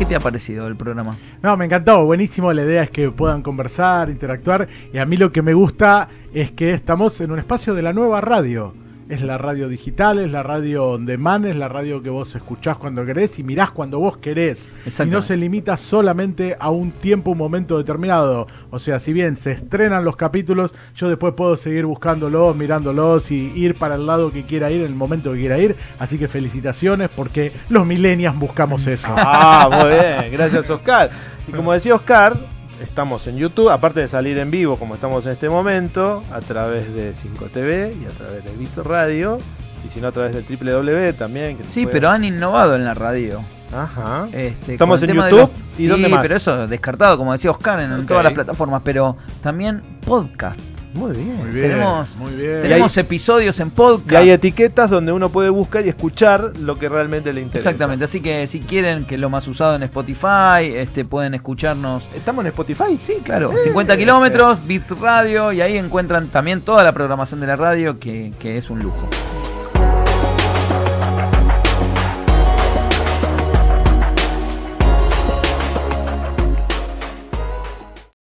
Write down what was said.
¿Qué te ha parecido el programa? No, me encantó, buenísimo. La idea es que puedan conversar, interactuar. Y a mí lo que me gusta es que estamos en un espacio de la nueva radio. Es la radio digital, es la radio on demand, es la radio que vos escuchás cuando querés y mirás cuando vos querés. Y no se limita solamente a un tiempo, un momento determinado. O sea, si bien se estrenan los capítulos, yo después puedo seguir buscándolos, mirándolos y ir para el lado que quiera ir en el momento que quiera ir. Así que felicitaciones porque los millennials buscamos eso. Ah, muy bien. Gracias, Oscar. Y como decía Oscar, estamos en YouTube, aparte de salir en vivo como estamos en este momento, a través de 5TV y a través de Visto Radio, y si no a través del www también. sí, pero han innovado en la radio. Ajá. Este, estamos en YouTube y dónde más. pero eso descartado, como decía Oscar, en todas las plataformas, pero también podcast. Muy bien. Muy bien. Tenemos, muy bien. tenemos episodios en podcast. Y hay etiquetas donde uno puede buscar y escuchar lo que realmente le interesa. Exactamente. Así que si quieren que lo más usado en Spotify, este pueden escucharnos. ¿Estamos en Spotify? Sí, claro. 50 kilómetros, Bit Radio, y ahí encuentran también toda la programación de la radio, que, que es un lujo.